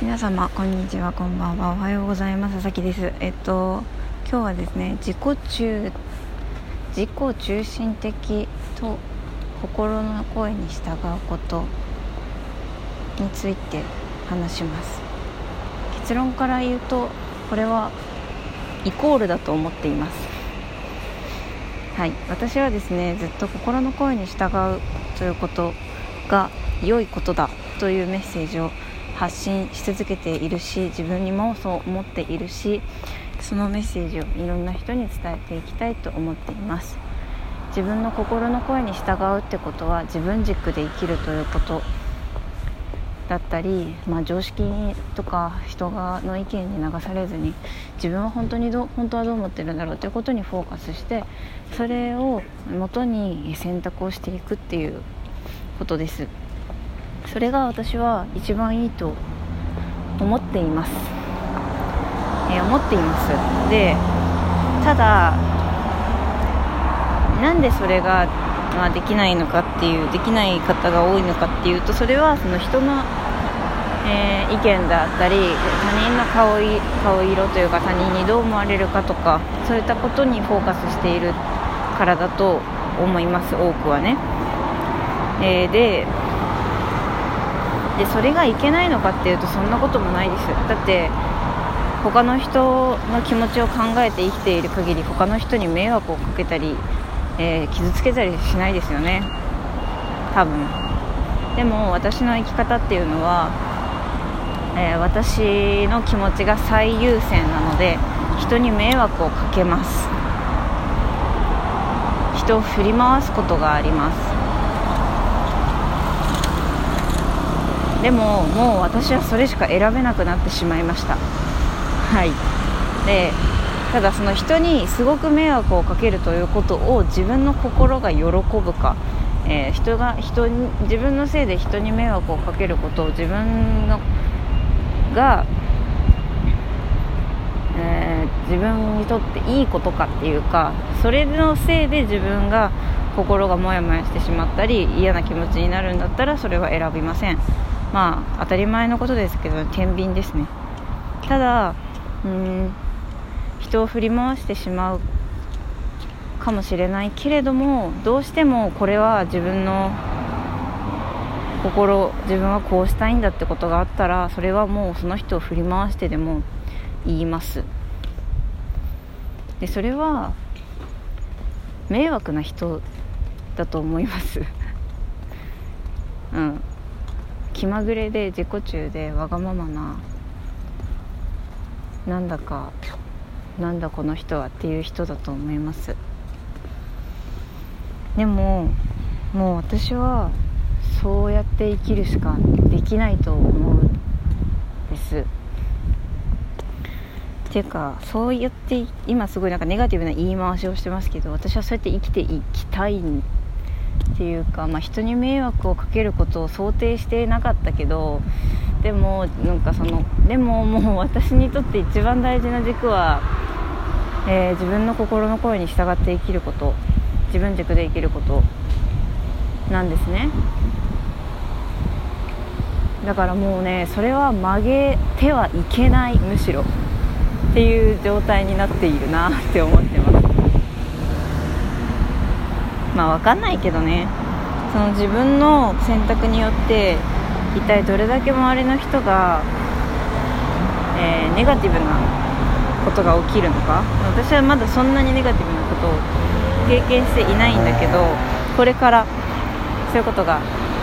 皆様こんにちは。こんばんは。おはようございます。佐々木です。えっと今日はですね自己中自己中心的と心の声に従うことについて話します。結論から言うとこれはイコールだと思っています。はい。私はですねずっと心の声に従うということが良いことだというメッセージを発信し続けているし自分にもそう思っているしそのメッセージをいろんな人に伝えていきたいと思っています。自分の心の声に従うってことは自分軸で生きるということだったり、まあ、常識とか人がの意見に流されずに自分は本当にど本当はどう思ってるんだろうということにフォーカスしてそれをもとに選択をしていくっていうことです。それが私は一番いいと思っています、えー、思っています。でただなんでそれが、まあ、できないのかっていうできない方が多いのかっていうとそれはその人の、えー、意見だったり他人の顔い顔色というか他人にどう思われるかとかそういったことにフォーカスしているからだと思います多くはね、えー、ででそれがいけないのかっていうとそんなこともないです。だって他の人の気持ちを考えて生きている限り他の人に迷惑をかけたり、えー、傷つけたりしないですよね。多分。でも私の生き方っていうのは、えー、私の気持ちが最優先なので人に迷惑をかけます。人を振り回すことがあります。でももう私はそれしか選べなくなってしまいました。はい。でただその人にすごく迷惑をかけるということを自分の心が喜ぶか、えー、人が人に自分のせいで人に迷惑をかけることを自分のが、えー、自分にとっていいことかっていうかそれのせいで自分が心がモヤモヤしてしまったり嫌な気持ちになるんだったらそれは選びません。まあ当たり前のことですけど天秤ですね。ただうん人を振り回してしまうかもしれないけれどもどうしてもこれは自分の心自分はこうしたいんだってことがあったらそれはもうその人を振り回してでも言います。でそれは迷惑な人だと思います。うん。気まぐれで自己中でわがままななんだかなんだこの人はっていう人だと思います。でももう私はそうやって生きるしかできないと思うんです。っていうかそうやって今すごいなんかネガティブな言い回しをしてますけど私はそうやって生きていきたいんっていうか、まあ、人に迷惑をかけることを想定していなかったけどでもなんかそのでももう私にとって一番大事な軸は、えー、自分の心の声に従って生きること自分軸で生きることなんですね。だからもうねそれは曲げてはいけないむしろ。っていう状態になっているなって思ってます。まあ分かんないけどね。その自分の選択によって一体どれだけ周りの人が、えー、ネガティブなことが起きるのか。私はまだそんなにネガティブなことを経験していないんだけどこれからそういうことが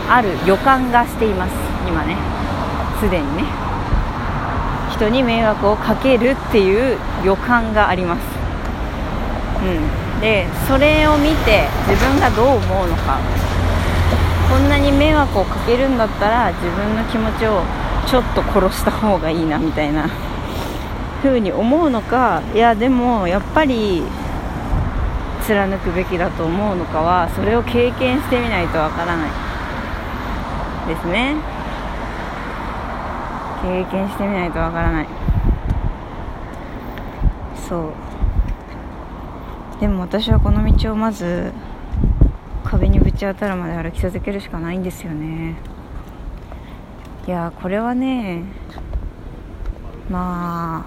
ある予感がしています。今ね。すでにね。人に迷惑をかけるっていう予感があります。うん。でそれを見て自分がどう思うのか。こんなに迷惑をかけるんだったら自分の気持ちをちょっと殺した方がいいなみたいな。風に思うのかいやでもやっぱり貫くべきだと思うのかはそれを経験してみないとわからない。ですね。経験してみないとわからない。そう。でも私はこの道をまず壁にぶち当たるまで歩き続けるしかないんですよね。いやこれはねま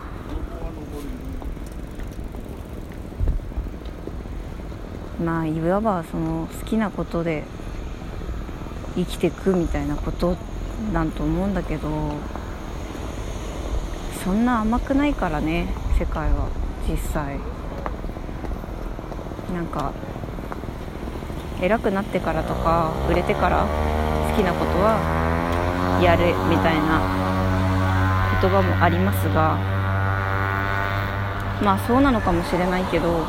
あまあいわばその好きなことで生きていくみたいなことなんと思うんだけどそんな甘くないからね世界は実際。なんか偉くなってからとか売れてから好きなことはやるみたいな言葉もありますがまあそうなのかもしれないけど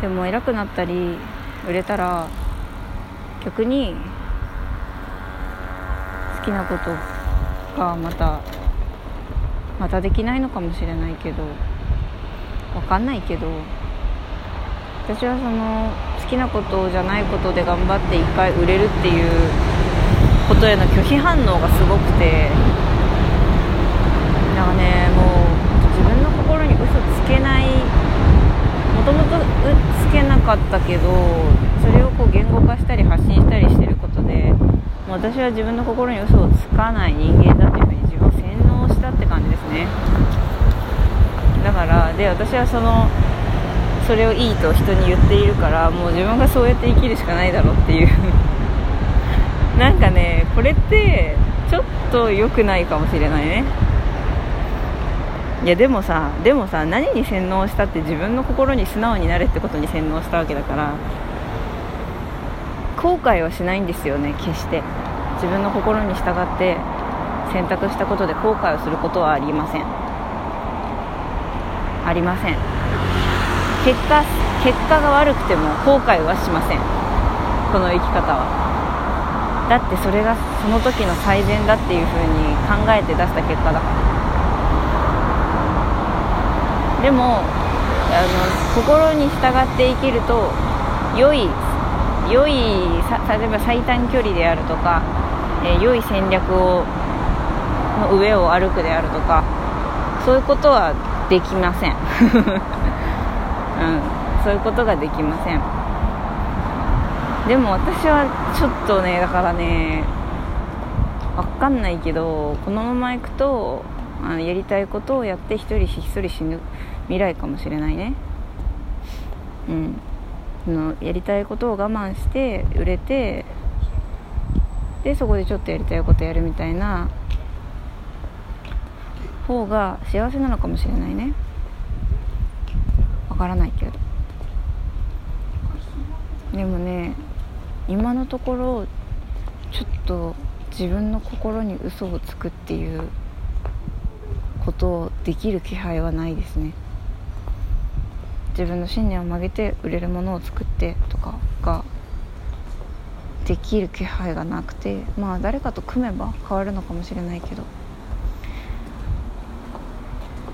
でも偉くなったり売れたら逆に好きなことがまたまたできないのかもしれないけど分かんないけど私はその好きなことじゃないことで頑張って一回売れるっていうことへの拒否反応がすごくてだからねもう自分の心に嘘つけないもともとつけなかったけどそれをこう言語化したり発信したりしてることでもう私は自分の心に嘘をつかない人間だというふうに自分を洗脳したって感じですね。だからで私はそのそれをいいと人に言っているからもう自分がそうやって生きるしかないだろうっていう。なんかねこれってちょっと良くないかもしれないね。いやでもさでもさ何に洗脳したって自分の心に素直になれってことに洗脳したわけだから後悔はしないんですよね決して。自分の心に従って選択したことで後悔をすることはありません。ありません。結果結果が悪くても後悔はしません。この生き方は。だってそれがその時の最善だっていう風に考えて出した結果だ。からでもあの心に従って生きると良い良い例えば最短距離であるとか、えー、良い戦略をの上を歩くであるとかそういうことはできません、うん、そういうことができません。でも私はちょっとねだからね分かんないけどこのままいくとあのやりたいことをやって一人ひっそり死ぬ未来かもしれないね。うん。のやりたいことを我慢して売れてでそこでちょっとやりたいことやるみたいな方が幸せなのかもしれないね。からないけど。でもね今のところちょっと自分の心に嘘をつくっていうことをできる気配はないですね。自分の信念を曲げて売れるものを作ってとかができる気配がなくてまあ誰かと組めば変わるのかもしれないけど。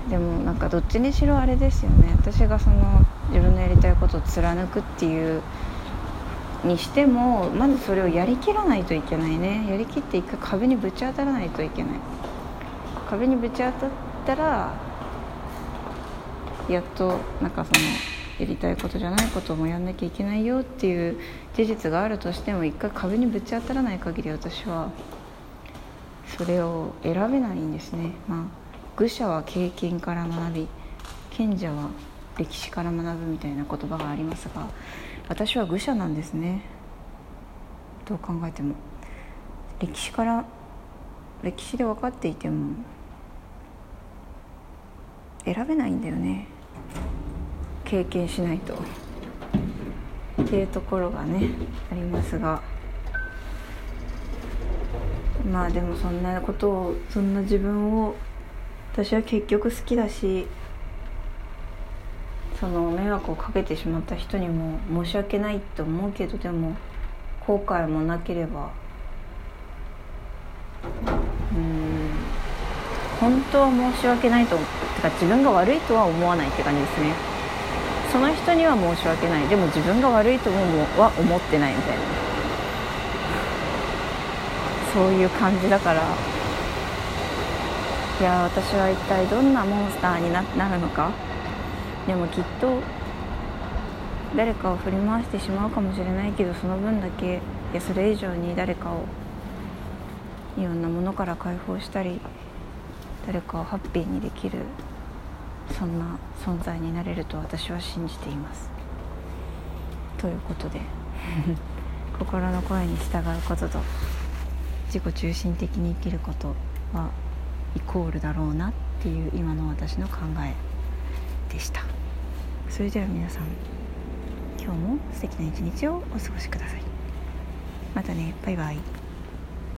でもなんかどっちにしろあれですよね。私がその自分のやりたいことを貫くっていうにしてもまずそれをやりきらないといけないね。やりきって一回壁にぶち当たらないといけない。壁にぶち当たったらやっとなんかそのやりたいことじゃないこともやんなきゃいけないよっていう事実があるとしても一回壁にぶち当たらない限り私はそれを選べないんですね。まあ愚者は経験から学び賢者は歴史から学ぶみたいな言葉がありますが私は愚者なんですね。どう考えても。歴史から歴史で分かっていても選べないんだよね。経験しないと。っていうところがねありますが。まあでもそんなことをそんな自分を私は結局好きだしその迷惑をかけてしまった人にも申し訳ないって思うけどでも後悔もなければうん本当は申し訳ないとてか自分が悪いとは思わないって感じですね。その人には申し訳ない。でも自分が悪いともは思ってないみたいな。そういう感じだから。いや私は一体どんなモンスターになるのか？でもきっと誰かを振り回してしまうかもしれないけどその分だけいやそれ以上に誰かをいろんなものから解放したり誰かをハッピーにできるそんな存在になれると私は信じています。ということで 心の声に従うことと自己中心的に生きることはイコールだろうなっていう今の私の考えでした。それでは皆さん今日も素敵な一日をお過ごしください。またねバイバイ。